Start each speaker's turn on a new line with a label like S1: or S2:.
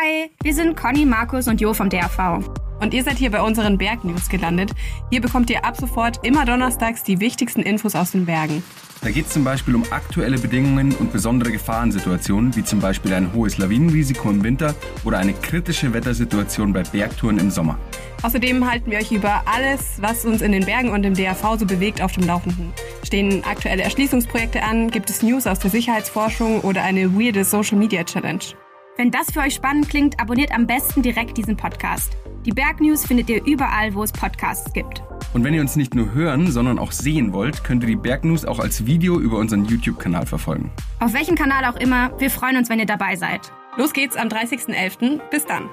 S1: Hi, wir sind Conny, Markus und Jo vom DRV.
S2: Und ihr seid hier bei unseren Bergnews gelandet. Hier bekommt ihr ab sofort immer donnerstags die wichtigsten Infos aus den Bergen.
S3: Da geht es zum Beispiel um aktuelle Bedingungen und besondere Gefahrensituationen, wie zum Beispiel ein hohes Lawinenrisiko im Winter oder eine kritische Wettersituation bei Bergtouren im Sommer.
S2: Außerdem halten wir euch über alles, was uns in den Bergen und im DRV so bewegt, auf dem Laufenden. Stehen aktuelle Erschließungsprojekte an, gibt es News aus der Sicherheitsforschung oder eine weirde Social Media Challenge.
S1: Wenn das für euch spannend klingt, abonniert am besten direkt diesen Podcast. Die Bergnews findet ihr überall, wo es Podcasts gibt.
S3: Und wenn ihr uns nicht nur hören, sondern auch sehen wollt, könnt ihr die Bergnews auch als Video über unseren YouTube-Kanal verfolgen.
S1: Auf welchem Kanal auch immer, wir freuen uns, wenn ihr dabei seid.
S2: Los geht's am 30.11. Bis dann.